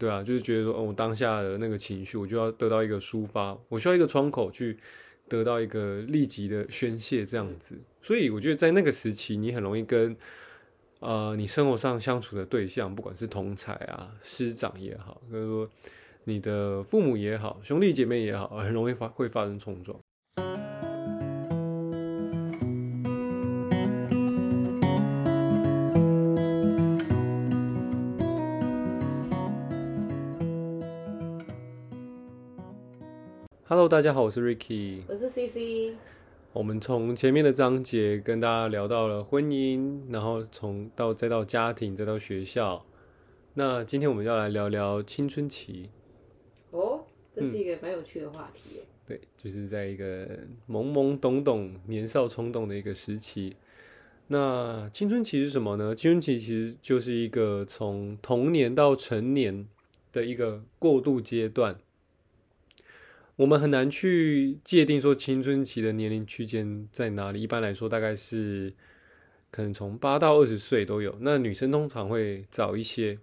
对啊，就是觉得说，哦，我当下的那个情绪，我就要得到一个抒发，我需要一个窗口去得到一个立即的宣泄，这样子。所以我觉得在那个时期，你很容易跟呃你生活上相处的对象，不管是同才啊、师长也好，或者说你的父母也好、兄弟姐妹也好，很容易发会发生冲撞。大家好，我是 Ricky，我是 CC。我们从前面的章节跟大家聊到了婚姻，然后从到再到家庭，再到学校。那今天我们要来聊聊青春期。哦，这是一个蛮有趣的话题耶。对，就是在一个懵懵懂懂、年少冲动的一个时期。那青春期是什么呢？青春期其实就是一个从童年到成年的一个过渡阶段。我们很难去界定说青春期的年龄区间在哪里。一般来说，大概是可能从八到二十岁都有。那女生通常会早一些。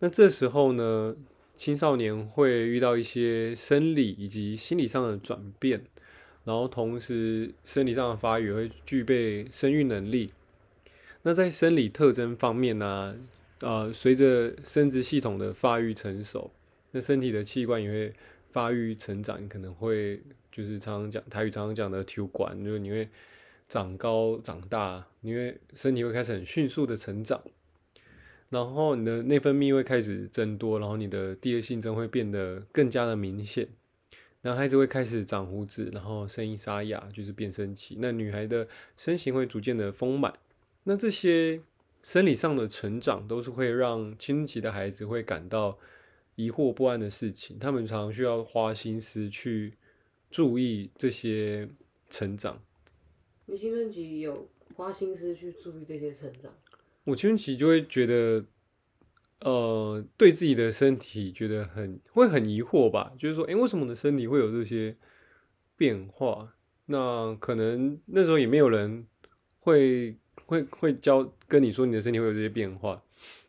那这时候呢，青少年会遇到一些生理以及心理上的转变，然后同时生理上的发育会具备生育能力。那在生理特征方面呢，呃，随着生殖系统的发育成熟，那身体的器官也会。发育成长，你可能会就是常常讲台语常常讲的体管，就是你会长高长大，因为身体会开始很迅速的成长，然后你的内分泌会开始增多，然后你的第二性征会变得更加的明显，男孩子会开始长胡子，然后声音沙哑，就是变声期。那女孩的身形会逐渐的丰满，那这些生理上的成长都是会让青春期的孩子会感到。疑惑不安的事情，他们常常需要花心思去注意这些成长。你青春期有花心思去注意这些成长？我青春期就会觉得，呃，对自己的身体觉得很会很疑惑吧，就是说，哎，为什么我的身体会有这些变化？那可能那时候也没有人会会会教跟你说你的身体会有这些变化。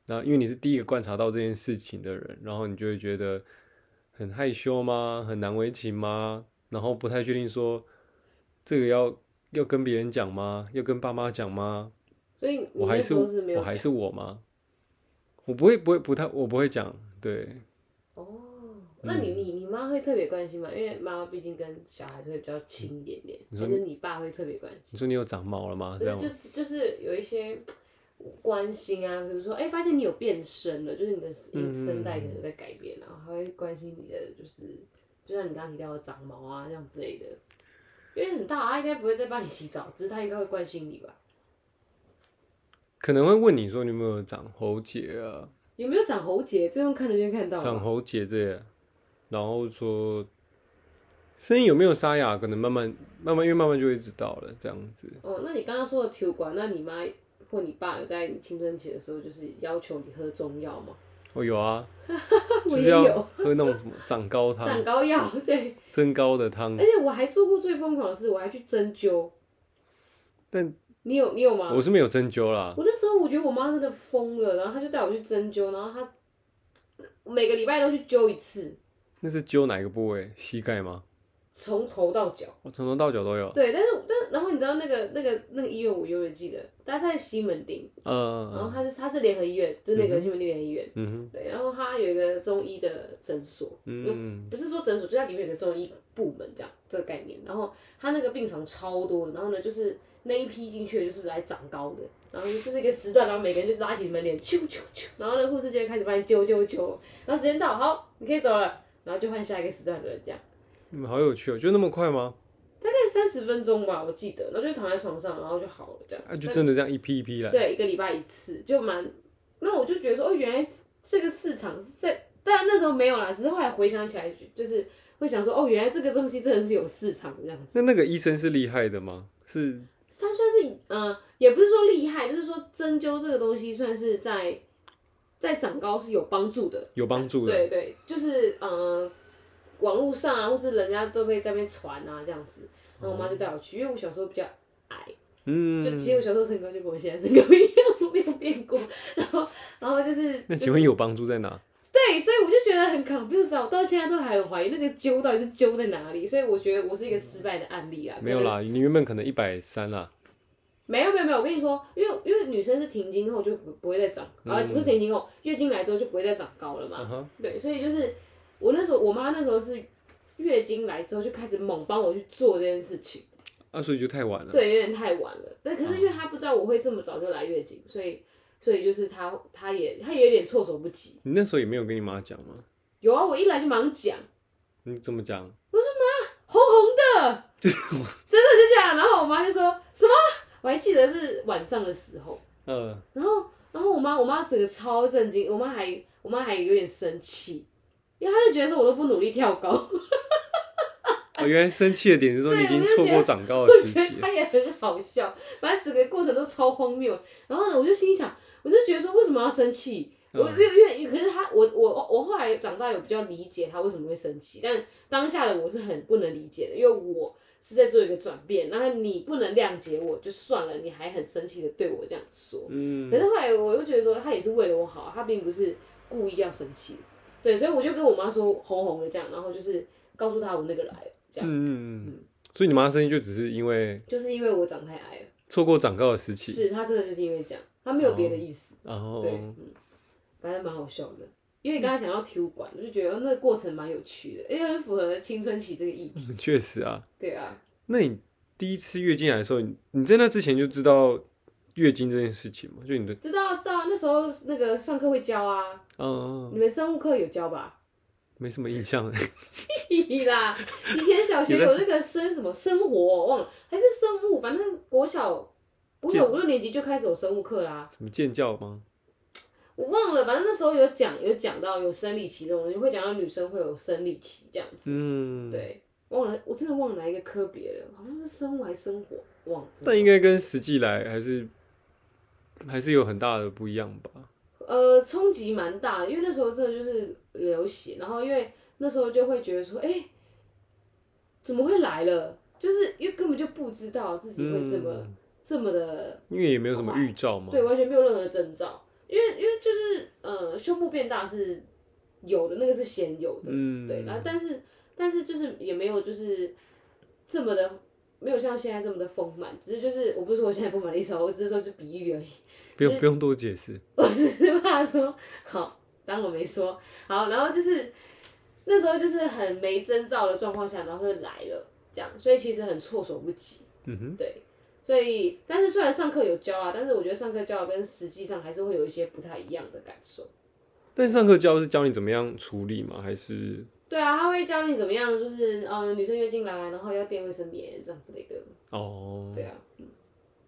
那因为你是第一个观察到这件事情的人，然后你就会觉得很害羞吗？很难为情吗？然后不太确定说这个要要跟别人讲吗？要跟爸妈讲吗？所以我还是我还是我吗？我不会不会不太我不会讲对。哦，那你你你妈会特别关心吗？因为妈妈毕竟跟小孩子会比较亲一点点，还是你爸会特别关心？你说你有长毛了吗？这样就就是有一些。关心啊，比如说，哎，发现你有变声了，就是你的声声带可能在改变，然后还会关心你的，就是就像你刚刚提到的长毛啊这样之类的，因为很大，他应该不会再帮你洗澡，只是他应该会关心你吧？可能会问你说你有没有长喉结啊？有没有长喉结？这种看得见看到。长喉结这样，然后说声音有没有沙哑？可能慢慢慢慢，因为慢慢就会知道了，这样子。哦，那你刚刚说的体管，那你妈？或你爸有在你青春期的时候，就是要求你喝中药吗？我有啊，我也有喝那种什么长高汤、长高药，对，增高的汤。而且我还做过最疯狂的事，我还去针灸。但你有你有吗？我是没有针灸啦。我那时候我觉得我妈真的疯了，然后她就带我去针灸，然后她每个礼拜都去灸一次。那是灸哪个部位？膝盖吗？从头到脚，我从头到脚都有。对，但是但然后你知道那个那个那个医院，我永远记得，它在西门町。嗯。然后它是它是联合医院，就那个西门町联合医院。嗯哼。对，然后它有一个中医的诊所。嗯。不是说诊所，就它里面有个中医部门这样这个概念。然后它那个病床超多的，然后呢，就是那一批进去的就是来长高的，然后就是一个时段，然后每个人就拉起门帘，啾啾啾，然后呢护士就会开始帮你揪揪揪，然后时间到，好，你可以走了，然后就换下一个时段的人这样。你们好有趣哦，就那么快吗？大概三十分钟吧，我记得，然后就躺在床上，然后就好了，这样。啊，就真的这样一批一批来。对，一个礼拜一次，就蛮。那我就觉得说，哦，原来这个市场是在，但那时候没有啦，只是后来回想起来，就是会想说，哦，原来这个东西真的是有市场这样子。那那个医生是厉害的吗？是。他算是，嗯，也不是说厉害，就是说针灸这个东西算是在在长高是有帮助的，有帮助的。对对，就是嗯。网络上啊，或是人家都会在那边传啊，这样子，然后我妈就带我去，因为我小时候比较矮，嗯，就其实我小时候身高就跟我现在身高一样，没有变过。然后，然后就是，那请问有帮助在哪？对对，所以我就觉得很 confused，我到现在都还很怀疑那个揪到底是揪在哪里，所以我觉得我是一个失败的案例啊。没有啦，你原本可能一百三啦。没有没有没有，我跟你说，因为因为女生是停经后就不不会再长，啊不是停经后，月经来之后就不会再长高了嘛。对，所以就是我那时候我妈那时候是月经来之后就开始猛帮我去做这件事情。啊，所以就太晚了。对，有点太晚了。但可是因为她不知道我会这么早就来月经，所以所以就是她她也她也有点措手不及。你那时候也没有跟你妈讲吗？有啊，我一来就忙讲。你怎么讲？我说妈，红红的，真的就这样。然后我妈就说什么？我还记得是晚上的时候，嗯，然后，然后我妈，我妈整个超震惊，我妈还，我妈还有点生气，因为他就觉得说我都不努力跳高，我 原来生气的点是说你已经错过长高的时期，他也很好笑，反正整个过程都超荒谬。然后呢，我就心想，我就觉得说为什么要生气？我越越，可是他，我我我后来长大有比较理解他为什么会生气，但当下的我是很不能理解的，因为我。是在做一个转变，然后你不能谅解我就算了，你还很生气的对我这样说。嗯。可是后来我又觉得说，他也是为了我好，他并不是故意要生气。对，所以我就跟我妈说红红的这样，然后就是告诉她我那个来了这样。嗯嗯嗯。所以你妈生气就只是因为，就是因为我长太矮了，错过长高的时期。是她真的就是因为这样，她没有别的意思。哦。对，嗯，反正蛮好笑的。因为刚才讲到体育馆，我就觉得那个过程蛮有趣的，因为很符合青春期这个议题。确实啊。对啊。那你第一次月经来的时候，你你在那之前就知道月经这件事情嘛？就你的知道知道，那时候那个上课会教啊。嗯。你们生物课有教吧？没什么印象。屁啦！以前小学有那个生什么生活，忘了还是生物，反正国小不有五六年级就开始有生物课啦。什么建教吗？我忘了，反正那时候有讲有讲到有生理期这种，西，会讲到女生会有生理期这样子。嗯，对，忘了，我真的忘了哪一个科别了，好像是生物还是生活，忘了。但应该跟实际来还是还是有很大的不一样吧？呃，冲击蛮大，因为那时候真的就是流血，然后因为那时候就会觉得说，哎，怎么会来了？就是因为根本就不知道自己会这么这么的，因为也没有什么预兆嘛，对，完全没有任何征兆。因为因为就是呃胸部变大是有的，那个是先有的，对，然后但是但是就是也没有就是这么的没有像现在这么的丰满，只是就是我不是说我现在丰满的意思，我只是说就比喻而已，不用不用多解释，我只是怕说好当我没说好，然后就是那时候就是很没征兆的状况下，然后就来了这样，所以其实很措手不及，嗯哼，对。所以，但是虽然上课有教啊，但是我觉得上课教跟实际上还是会有一些不太一样的感受。但上课教是教你怎么样处理吗？还是？对啊，他会教你怎么样，就是呃，女生月经来，然后要垫卫生棉这样子的一个。哦。对啊。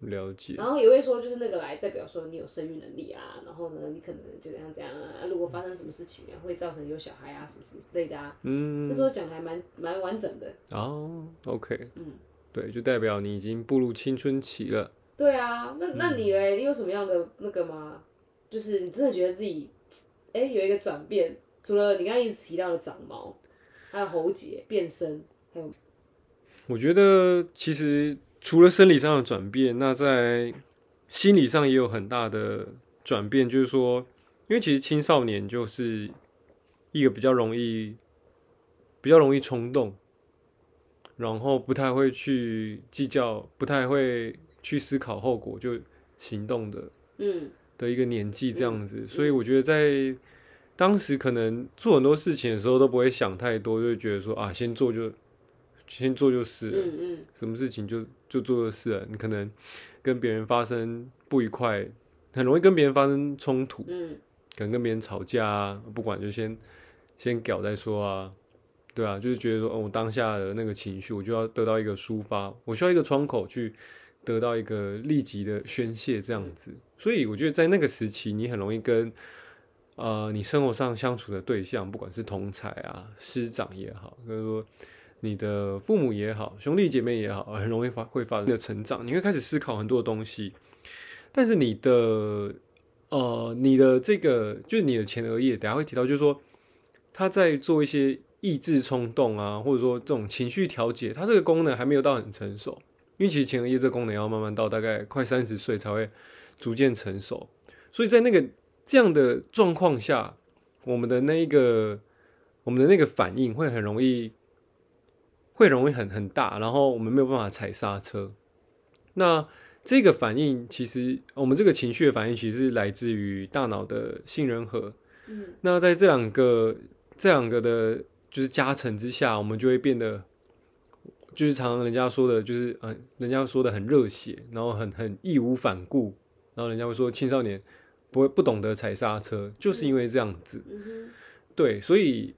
了解。然后也会说，就是那个来代表说你有生育能力啊，然后呢，你可能就这样这样啊，如果发生什么事情啊，会造成有小孩啊，什么什么之类的啊。嗯。那时候讲的还蛮蛮完整的。哦，OK。嗯。对，就代表你已经步入青春期了。对啊，那那你嘞？你有什么样的那个吗？就是你真的觉得自己，哎，有一个转变？除了你刚刚一直提到的长毛，还有喉结变身，还有……我觉得其实除了生理上的转变，那在心理上也有很大的转变。就是说，因为其实青少年就是一个比较容易、比较容易冲动。然后不太会去计较，不太会去思考后果就行动的，嗯，的一个年纪这样子，所以我觉得在当时可能做很多事情的时候都不会想太多，就觉得说啊，先做就先做就是，嗯嗯，什么事情就就做就是了。你可能跟别人发生不愉快，很容易跟别人发生冲突，嗯，可能跟别人吵架啊，不管就先先搞再说啊。对啊，就是觉得说，哦，我当下的那个情绪，我就要得到一个抒发，我需要一个窗口去得到一个立即的宣泄，这样子。所以我觉得在那个时期，你很容易跟呃你生活上相处的对象，不管是同才啊、师长也好，或者说你的父母也好、兄弟姐妹也好，很容易发会发生的成长。你会开始思考很多东西，但是你的呃你的这个就是你的前额叶，等下会提到，就是说他在做一些。抑制冲动啊，或者说这种情绪调节，它这个功能还没有到很成熟，因为其实前额叶这功能要慢慢到大概快三十岁才会逐渐成熟，所以在那个这样的状况下，我们的那一个我们的那个反应会很容易，会容易很很大，然后我们没有办法踩刹车。那这个反应其实，我们这个情绪的反应其实是来自于大脑的杏仁核。嗯，那在这两个这两个的，就是加成之下，我们就会变得，就是常常人家说的，就是嗯，人家说的很热血，然后很很义无反顾，然后人家会说青少年不会不懂得踩刹车，就是因为这样子。对，所以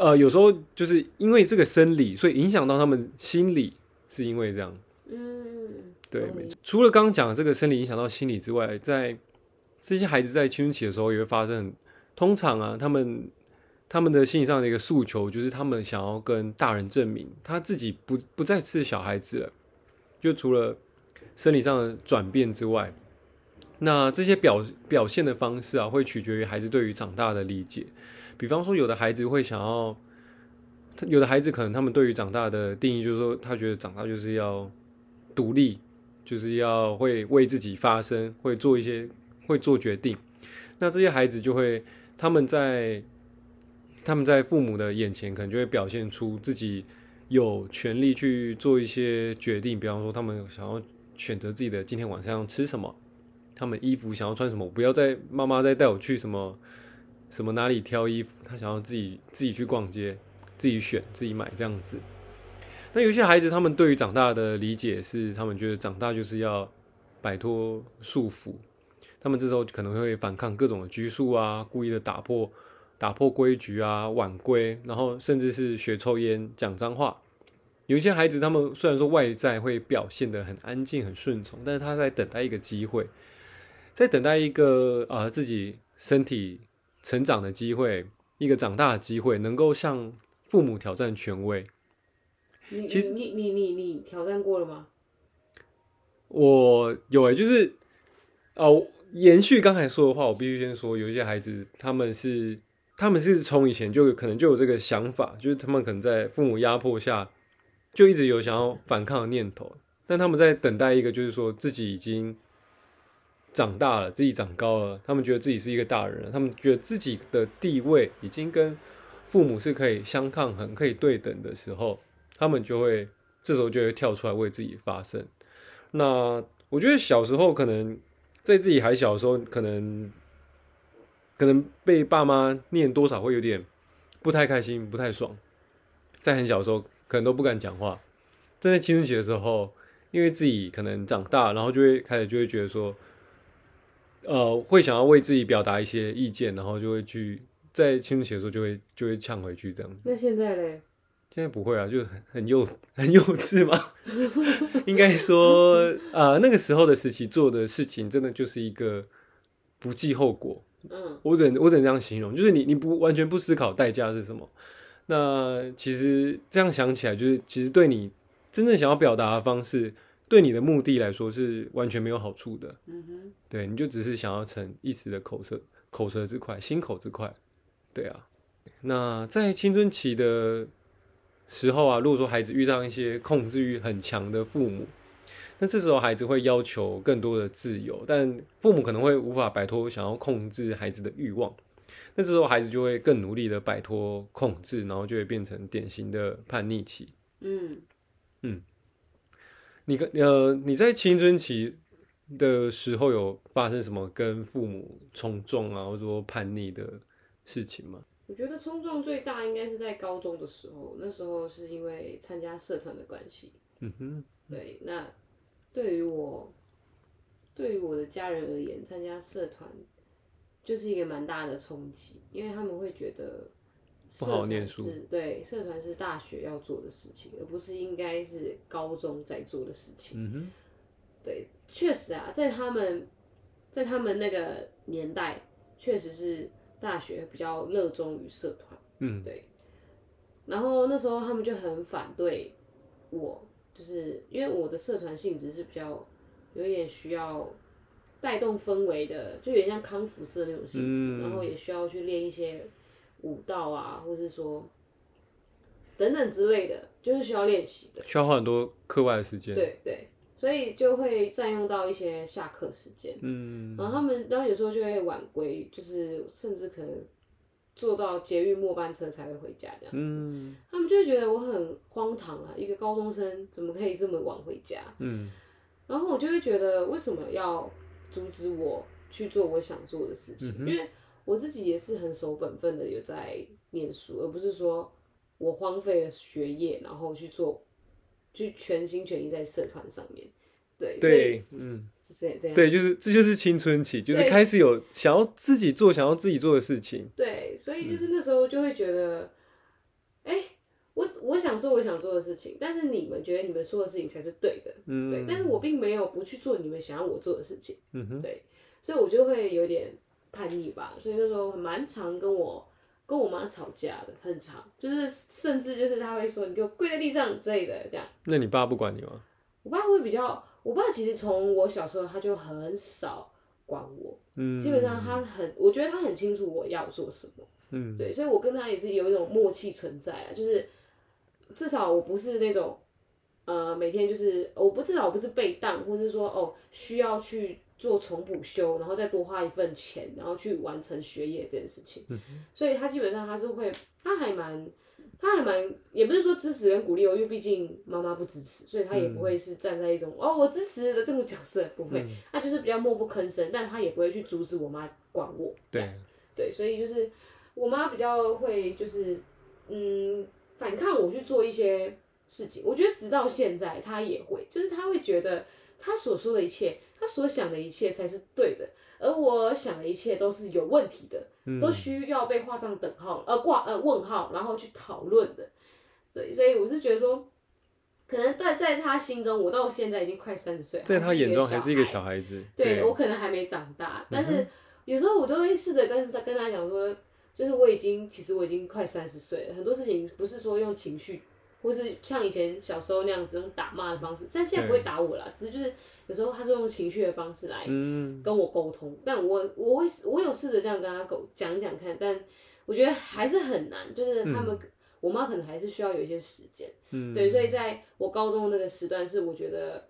呃，有时候就是因为这个生理，所以影响到他们心理，是因为这样。嗯，对，没错。除了刚刚讲的这个生理影响到心理之外，在这些孩子在青春期的时候也会发生。通常啊，他们他们的心理上的一个诉求就是，他们想要跟大人证明他自己不不再是小孩子了。就除了生理上的转变之外，那这些表表现的方式啊，会取决于孩子对于长大的理解。比方说，有的孩子会想要，有的孩子可能他们对于长大的定义就是说，他觉得长大就是要独立，就是要会为自己发声，会做一些会做决定。那这些孩子就会。他们在他们在父母的眼前，可能就会表现出自己有权利去做一些决定。比方说，他们想要选择自己的今天晚上要吃什么，他们衣服想要穿什么，不要再妈妈再带我去什么什么哪里挑衣服，他想要自己自己去逛街，自己选自己买这样子。那有些孩子，他们对于长大的理解是，他们觉得长大就是要摆脱束缚。他们这时候可能会反抗各种的拘束啊，故意的打破打破规矩啊，晚归，然后甚至是学抽烟、讲脏话。有一些孩子，他们虽然说外在会表现的很安静、很顺从，但是他在等待一个机会，在等待一个啊自己身体成长的机会，一个长大的机会，能够向父母挑战权威。你其实你你你你挑战过了吗？我有诶，就是哦。延续刚才说的话，我必须先说，有一些孩子，他们是，他们是从以前就可能就有这个想法，就是他们可能在父母压迫下，就一直有想要反抗的念头，但他们在等待一个，就是说自己已经长大了，自己长高了，他们觉得自己是一个大人了，他们觉得自己的地位已经跟父母是可以相抗衡、可以对等的时候，他们就会这时候就会跳出来为自己发声。那我觉得小时候可能。在自己还小的时候，可能可能被爸妈念多少会有点不太开心、不太爽。在很小的时候，可能都不敢讲话。但在青春期的时候，因为自己可能长大，然后就会开始就会觉得说，呃，会想要为自己表达一些意见，然后就会去在青春期的时候就会就会呛回去这样子。那现在嘞？现在不会啊，就很很幼 很幼稚嘛。应该说，呃，那个时候的时期做的事情，真的就是一个不计后果。嗯，我只我只能这样形容，就是你你不完全不思考代价是什么。那其实这样想起来，就是其实对你真正想要表达的方式，对你的目的来说是完全没有好处的。嗯哼，对，你就只是想要逞一时的口舌口舌之快，心口之快。对啊，那在青春期的。时候啊，如果说孩子遇上一些控制欲很强的父母，那这时候孩子会要求更多的自由，但父母可能会无法摆脱想要控制孩子的欲望，那这时候孩子就会更努力的摆脱控制，然后就会变成典型的叛逆期。嗯嗯，你跟呃你在青春期的时候有发生什么跟父母冲撞啊，或者说叛逆的事情吗？我觉得冲撞最大应该是在高中的时候，那时候是因为参加社团的关系。嗯哼，对，那对于我，对于我的家人而言，参加社团就是一个蛮大的冲击，因为他们会觉得不好念书，对，社团是大学要做的事情，而不是应该是高中在做的事情。嗯哼，对，确实啊，在他们，在他们那个年代，确实是。大学比较热衷于社团，嗯，对。然后那时候他们就很反对我，就是因为我的社团性质是比较有一点需要带动氛围的，就有点像康复社那种性质，然后也需要去练一些舞蹈啊，或是说等等之类的，就是需要练习的，需要花很多课外的时间。对对。所以就会占用到一些下课时间，嗯，然后他们，然后有时候就会晚归，就是甚至可能坐到捷运末班车才会回家这样子，他们就会觉得我很荒唐啊，一个高中生怎么可以这么晚回家？嗯，然后我就会觉得为什么要阻止我去做我想做的事情？因为我自己也是很守本分的，有在念书，而不是说我荒废了学业，然后去做，去全心全意在社团上面。对对，嗯。这样对，就是这就是青春期，就是开始有想要自己做、想要自己做的事情。对，所以就是那时候就会觉得，哎，我我想做我想做的事情，但是你们觉得你们说的事情才是对的，嗯，对，但是我并没有不去做你们想要我做的事情，嗯哼，对，所以我就会有点叛逆吧，所以那时候蛮常跟我跟我妈吵架的，很长，就是甚至就是他会说你给我跪在地上之类的这样。那你爸不管你吗？我爸会比较。我爸其实从我小时候他就很少管我，嗯，基本上他很，我觉得他很清楚我要做什么，嗯，对，所以我跟他也是有一种默契存在啊，就是至少我不是那种，呃，每天就是我不至少我不是被当，或是说哦需要去做重补修，然后再多花一份钱，然后去完成学业这件事情，嗯，所以他基本上他是会，他还蛮。他还蛮，也不是说支持跟鼓励我，因为毕竟妈妈不支持，所以他也不会是站在一种哦我支持的这种角色，不会，他就是比较默不吭声，但他也不会去阻止我妈管我。对，对，所以就是我妈比较会就是嗯反抗我去做一些事情，我觉得直到现在他也会，就是他会觉得他所说的一切，他所想的一切才是对的。而我想的一切都是有问题的，都需要被画上等号，呃挂呃问号，然后去讨论的。对，所以我是觉得说，可能在在他心中，我到现在已经快三十岁，在他眼中还是一个小孩子。对我可能还没长大，但是有时候我都会试着跟他跟他讲说，就是我已经其实我已经快三十岁了，很多事情不是说用情绪。或是像以前小时候那样子用打骂的方式，但现在不会打我啦，只是就是有时候他是用情绪的方式来跟我沟通，但我我会我有试着这样跟他沟讲讲看，但我觉得还是很难，就是他们我妈可能还是需要有一些时间，嗯对，所以在我高中那个时段是我觉得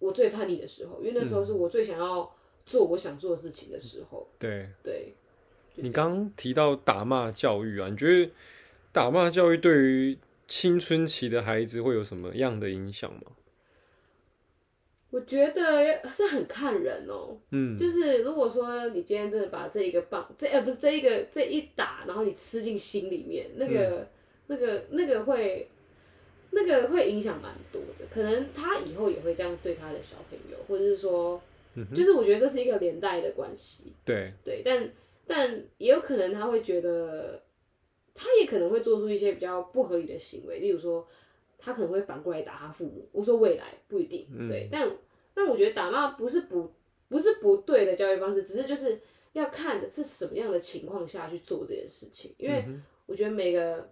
我最叛逆的时候，因为那时候是我最想要做我想做的事情的时候。对对，你刚提到打骂教育啊，你觉得打骂教育对于？青春期的孩子会有什么样的影响吗？我觉得是很看人哦。嗯，就是如果说你今天真的把这一个棒，这呃不是这一个这一打，然后你吃进心里面，那个那个那个会那个会影响蛮多的。可能他以后也会这样对他的小朋友，或者是说，就是我觉得这是一个连带的关系。对对，但但也有可能他会觉得。他也可能会做出一些比较不合理的行为，例如说，他可能会反过来打他父母。我说未来不一定，对，但但我觉得打骂不是不不是不对的教育方式，只是就是要看的是什么样的情况下去做这件事情。因为我觉得每个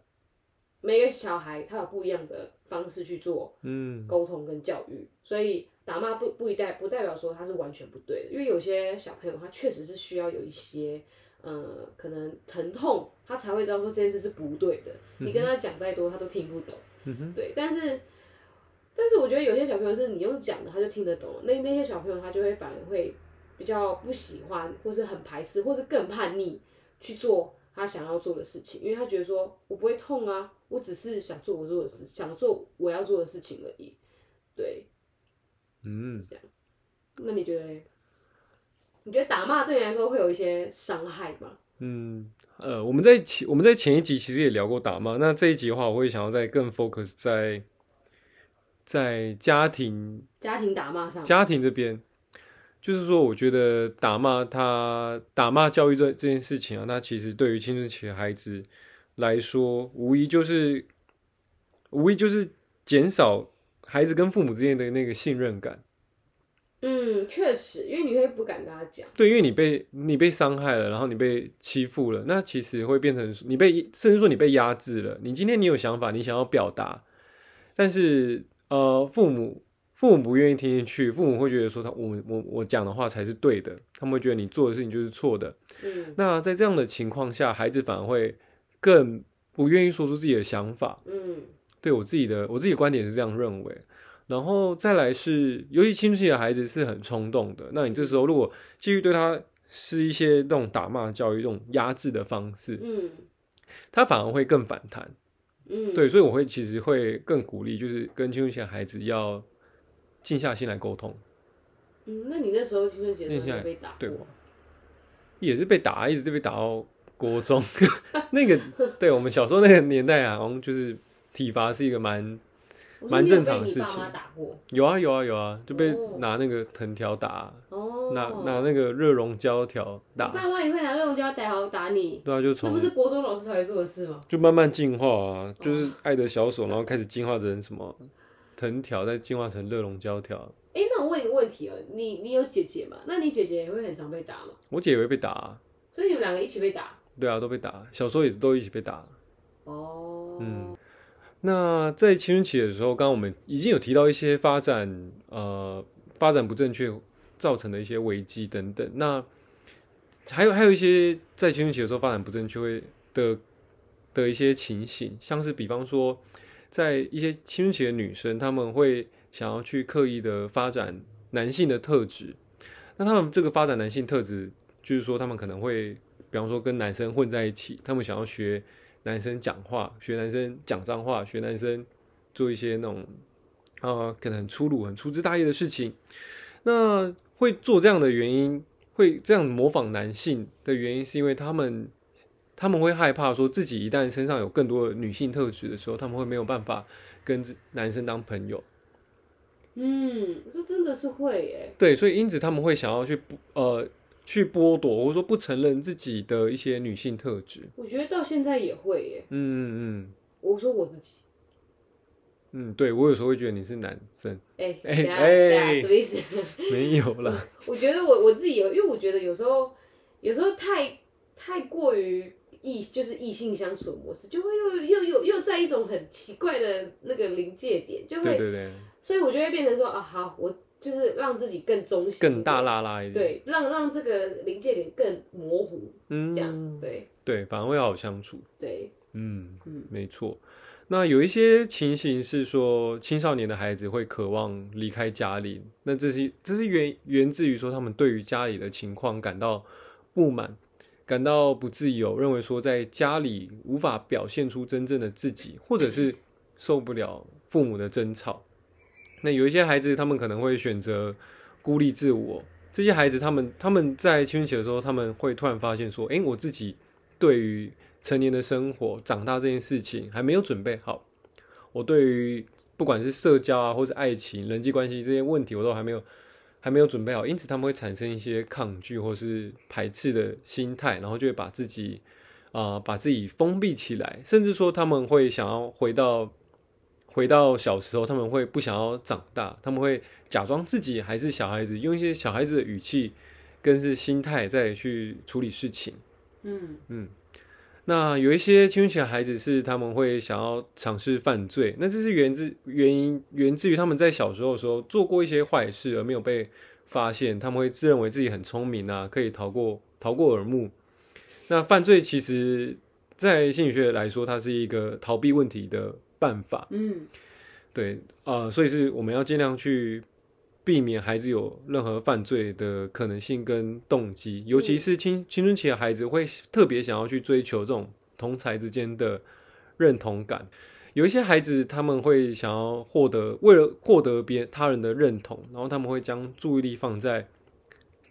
每个小孩他有不一样的方式去做嗯沟通跟教育，所以打骂不不一代不代表说他是完全不对的，因为有些小朋友他确实是需要有一些。嗯，可能疼痛，他才会知道说这件事是不对的。你跟他讲再多，他都听不懂。对，但是，但是我觉得有些小朋友是你用讲的，他就听得懂。那那些小朋友他就会反而会比较不喜欢，或是很排斥，或是更叛逆去做他想要做的事情，因为他觉得说我不会痛啊，我只是想做我做的事，想做我要做的事情而已。对，嗯，这样。那你觉得？你觉得打骂对你来说会有一些伤害吗？嗯，呃，我们在前我们在前一集其实也聊过打骂，那这一集的话，我会想要再更 focus 在在家庭家庭打骂上，家庭这边，就是说，我觉得打骂他打骂教育这这件事情啊，那其实对于青春期的孩子来说，无疑就是无疑就是减少孩子跟父母之间的那个信任感。嗯，确实，因为你会不敢跟他讲。对，因为你被你被伤害了，然后你被欺负了，那其实会变成你被甚至说你被压制了。你今天你有想法，你想要表达，但是呃，父母父母不愿意听进去，父母会觉得说他我我我讲的话才是对的，他们会觉得你做的事情就是错的。嗯，那在这样的情况下，孩子反而会更不愿意说出自己的想法。嗯，对我自己的我自己的观点是这样认为。然后再来是，尤其青春期的孩子是很冲动的。那你这时候如果继续对他是一些那种打骂教育、这种压制的方式，嗯，他反而会更反弹，嗯，对，所以我会其实会更鼓励，就是跟青春期的孩子要静下心来沟通。嗯，那你那时候青春期的时候被打，对我也是被打，一直被打到国中。那个，对我们小时候那个年代啊，好像就是体罚是一个蛮。蛮正常的事情。有啊有啊有啊，就被拿那个藤条打，拿拿那个热熔胶条打。爸妈也会拿热熔胶条打你？对啊，就从那不是国中老师才会做的事吗？就慢慢进化啊，就是爱的小手，然后开始进化成什么藤条，再进化成热熔胶条。哎，那我问一个问题哦，你你有姐姐吗？那你姐姐也会很常被打吗？我姐也会被打，啊所以你们两个一起被打？对啊，都被打，小时候也是都一起被打。哦，嗯。那在青春期的时候，刚刚我们已经有提到一些发展，呃，发展不正确造成的一些危机等等。那还有还有一些在青春期的时候发展不正确会的的一些情形，像是比方说，在一些青春期的女生，他们会想要去刻意的发展男性的特质。那他们这个发展男性特质，就是说他们可能会，比方说跟男生混在一起，他们想要学。男生讲话，学男生讲脏话，学男生做一些那种啊，可能很粗鲁、很粗枝大叶的事情。那会做这样的原因，会这样模仿男性的原因，是因为他们他们会害怕说自己一旦身上有更多的女性特质的时候，他们会没有办法跟男生当朋友。嗯，这真的是会耶。对，所以因此他们会想要去呃。去剥夺，或者说不承认自己的一些女性特质。我觉得到现在也会耶。嗯嗯嗯。我说我自己。嗯，对，我有时候会觉得你是男生。哎哎哎，什么意思？没有了。我觉得我我自己有，因为我觉得有时候有时候太太过于异，就是异性相处的模式，就会又又又又在一种很奇怪的那个临界点，就会对对对。所以我就会变成说啊，好我。就是让自己更中性，更大拉拉一点，对，让让这个临界点更模糊，嗯，这样，对，对，反而会好相处，对，嗯嗯，没错。那有一些情形是说，青少年的孩子会渴望离开家里，那这是这是源源自于说他们对于家里的情况感到不满，感到不自由，认为说在家里无法表现出真正的自己，或者是受不了父母的争吵。那有一些孩子，他们可能会选择孤立自我。这些孩子，他们他们在青春期的时候，他们会突然发现说：“哎，我自己对于成年的生活、长大这件事情还没有准备好。我对于不管是社交啊，或是爱情、人际关系这些问题，我都还没有还没有准备好。因此，他们会产生一些抗拒或是排斥的心态，然后就会把自己啊把自己封闭起来，甚至说他们会想要回到。”回到小时候，他们会不想要长大，他们会假装自己还是小孩子，用一些小孩子的语气跟是心态再去处理事情。嗯嗯，那有一些青春期的孩子是他们会想要尝试犯罪，那这是源自原因源自于他们在小时候的时候做过一些坏事而没有被发现，他们会自认为自己很聪明啊，可以逃过逃过耳目。那犯罪其实，在心理学来说，它是一个逃避问题的。办法，嗯，对啊，所以是我们要尽量去避免孩子有任何犯罪的可能性跟动机，尤其是青青春期的孩子会特别想要去追求这种同才之间的认同感。有一些孩子他们会想要获得，为了获得别他人的认同，然后他们会将注意力放在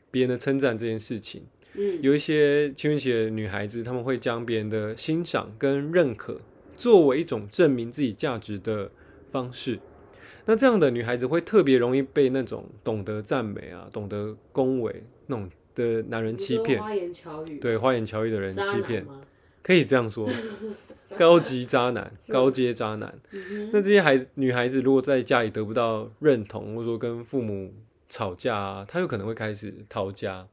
别人的称赞这件事情。嗯，有一些青春期的女孩子，他们会将别人的欣赏跟认可。作为一种证明自己价值的方式，那这样的女孩子会特别容易被那种懂得赞美啊、懂得恭维那种的男人欺骗。花言巧语，对花言巧语的人欺骗，可以这样说，高级渣男、高阶渣男。那这些孩子、女孩子如果在家里得不到认同，或者说跟父母吵架啊，她有可能会开始逃家。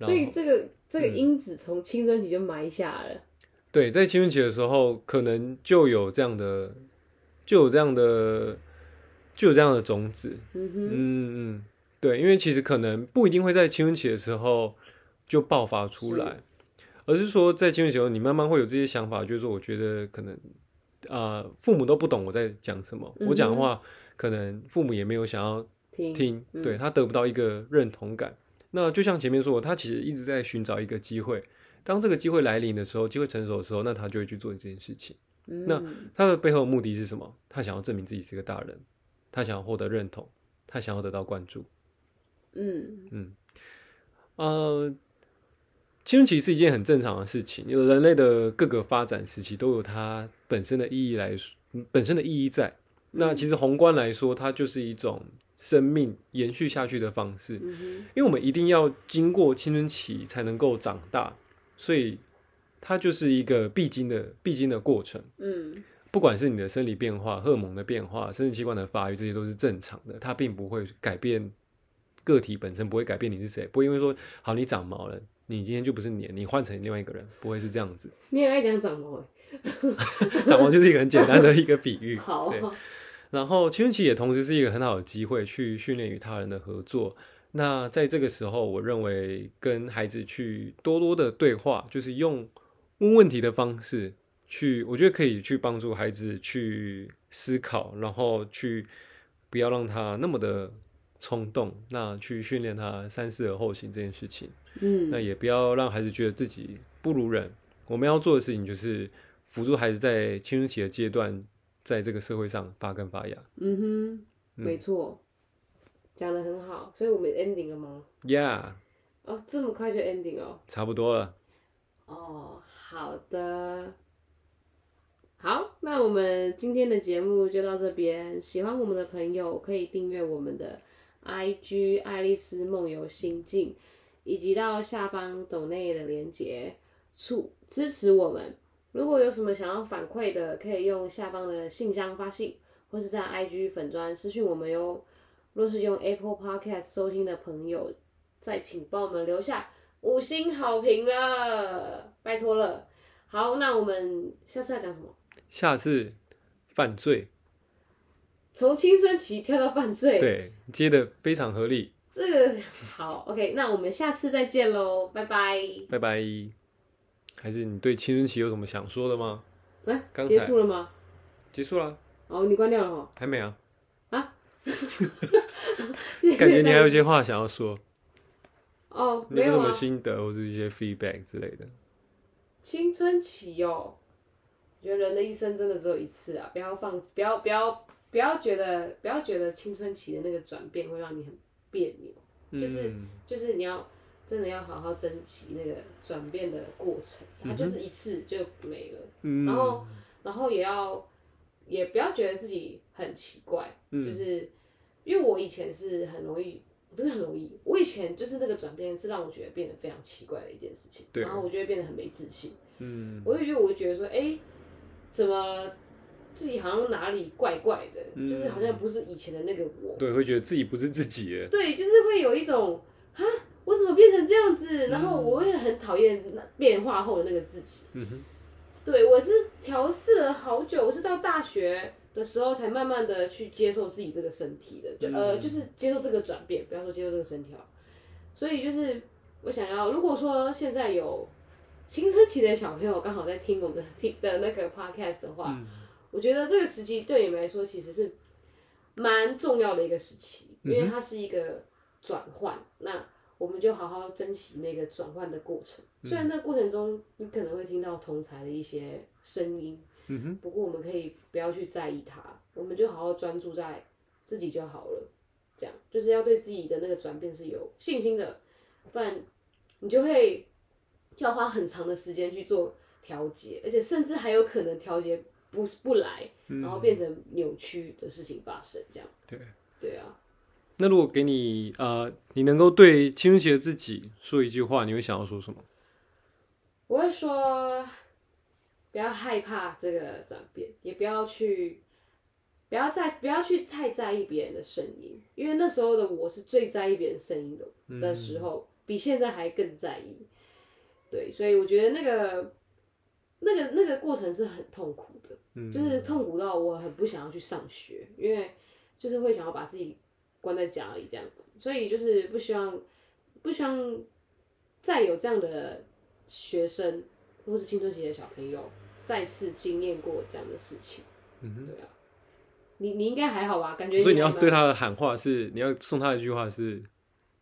所以这个这个因子从青春期就埋下了。对，在青春期的时候，可能就有这样的，就有这样的，就有这样的种子。嗯嗯嗯，对，因为其实可能不一定会在青春期的时候就爆发出来，而是说在青春期时候，你慢慢会有这些想法，就是说，我觉得可能啊，父母都不懂我在讲什么，我讲的话，可能父母也没有想要听，对他得不到一个认同感，那就像前面说，他其实一直在寻找一个机会。当这个机会来临的时候，机会成熟的时候，那他就会去做这件事情。那他的背后目的是什么？他想要证明自己是个大人，他想要获得认同，他想要得到关注。嗯嗯，呃，青春期是一件很正常的事情，有人类的各个发展时期都有它本身的意义来说，本身的意义在。那其实宏观来说，它就是一种生命延续下去的方式，因为我们一定要经过青春期才能够长大，所以它就是一个必经的必经的过程。嗯，不管是你的生理变化、荷尔蒙的变化、生殖器官的发育，这些都是正常的，它并不会改变个体本身，不会改变你是谁，不会因为说好你长毛了，你今天就不是你，你换成另外一个人，不会是这样子。你也爱讲长毛？长毛就是一个很简单的一个比喻。好。然后青春期也同时是一个很好的机会去训练与他人的合作。那在这个时候，我认为跟孩子去多多的对话，就是用问问题的方式去，我觉得可以去帮助孩子去思考，然后去不要让他那么的冲动，那去训练他三思而后行这件事情。嗯，那也不要让孩子觉得自己不如人。我们要做的事情就是辅助孩子在青春期的阶段。在这个社会上发根发芽。嗯哼，没错，讲的很好。所以我们 ending 了吗？Yeah。哦，这么快就 ending 哦？差不多了。哦，好的。好，那我们今天的节目就到这边。喜欢我们的朋友可以订阅我们的 IG 爱丽丝梦游心境，以及到下方抖内的连接处支持我们。如果有什么想要反馈的，可以用下方的信箱发信，或是在 IG 粉砖私讯我们哟。若是用 Apple Podcast 收听的朋友，再请帮我们留下五星好评了，拜托了。好，那我们下次要讲什么？下次犯罪，从青春期跳到犯罪，对，接的非常合理。这个好，OK，那我们下次再见喽，拜拜，拜拜。还是你对青春期有什么想说的吗？来，结束了吗？结束了。哦，你关掉了哦？还没啊。啊？感觉你还有一些话想要说。哦，没有什么心得或者一些 feedback 之类的。青春期哦，我觉得人的一生真的只有一次啊！不要放，不要不要不要觉得不要觉得青春期的那个转变会让你很别扭，就是就是你要。真的要好好珍惜那个转变的过程，它就是一次就没了。然后，然后也要，也不要觉得自己很奇怪，就是因为我以前是很容易，不是很容易，我以前就是那个转变是让我觉得变得非常奇怪的一件事情。然后我就会变得很没自信。嗯，我就觉得我会觉得说，哎，怎么自己好像哪里怪怪的，就是好像不是以前的那个我。对，会觉得自己不是自己。对，就是会有一种啊。我怎么变成这样子？然后我会很讨厌变化后的那个自己。嗯哼，对我是调试了好久，我是到大学的时候才慢慢的去接受自己这个身体的，就呃就是接受这个转变，不要说接受这个身体啊。所以就是我想要，如果说现在有青春期的小朋友刚好在听我们的听的那个 podcast 的话，我觉得这个时期对你们来说其实是蛮重要的一个时期，因为它是一个转换。那我们就好好珍惜那个转换的过程，虽然那过程中你可能会听到同才的一些声音，嗯哼，不过我们可以不要去在意它，我们就好好专注在自己就好了。这样就是要对自己的那个转变是有信心的，不然你就会要花很长的时间去做调节，而且甚至还有可能调节不不来，然后变成扭曲的事情发生。这样，对，对啊。那如果给你呃，你能够对青春期的自己说一句话，你会想要说什么？我会说，不要害怕这个转变，也不要去，不要再不要去太在意别人的声音，因为那时候的我是最在意别人声音的的时候，比现在还更在意。对，所以我觉得那个那个那个过程是很痛苦的，就是痛苦到我很不想要去上学，因为就是会想要把自己。关在家里这样子，所以就是不希望，不希望再有这样的学生或是青春期的小朋友再次经验过这样的事情。嗯哼，对啊，你你应该还好吧？感觉所以你要对他的喊话是，你要送他一句话是，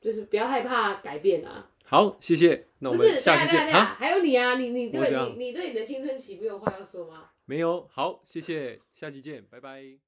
就是不要害怕改变啊。好，谢谢。那我们下期见啊！还有你啊，你你对你你对你的青春期没有话要说吗？没有。好，谢谢，下期见，拜拜。好，拜拜。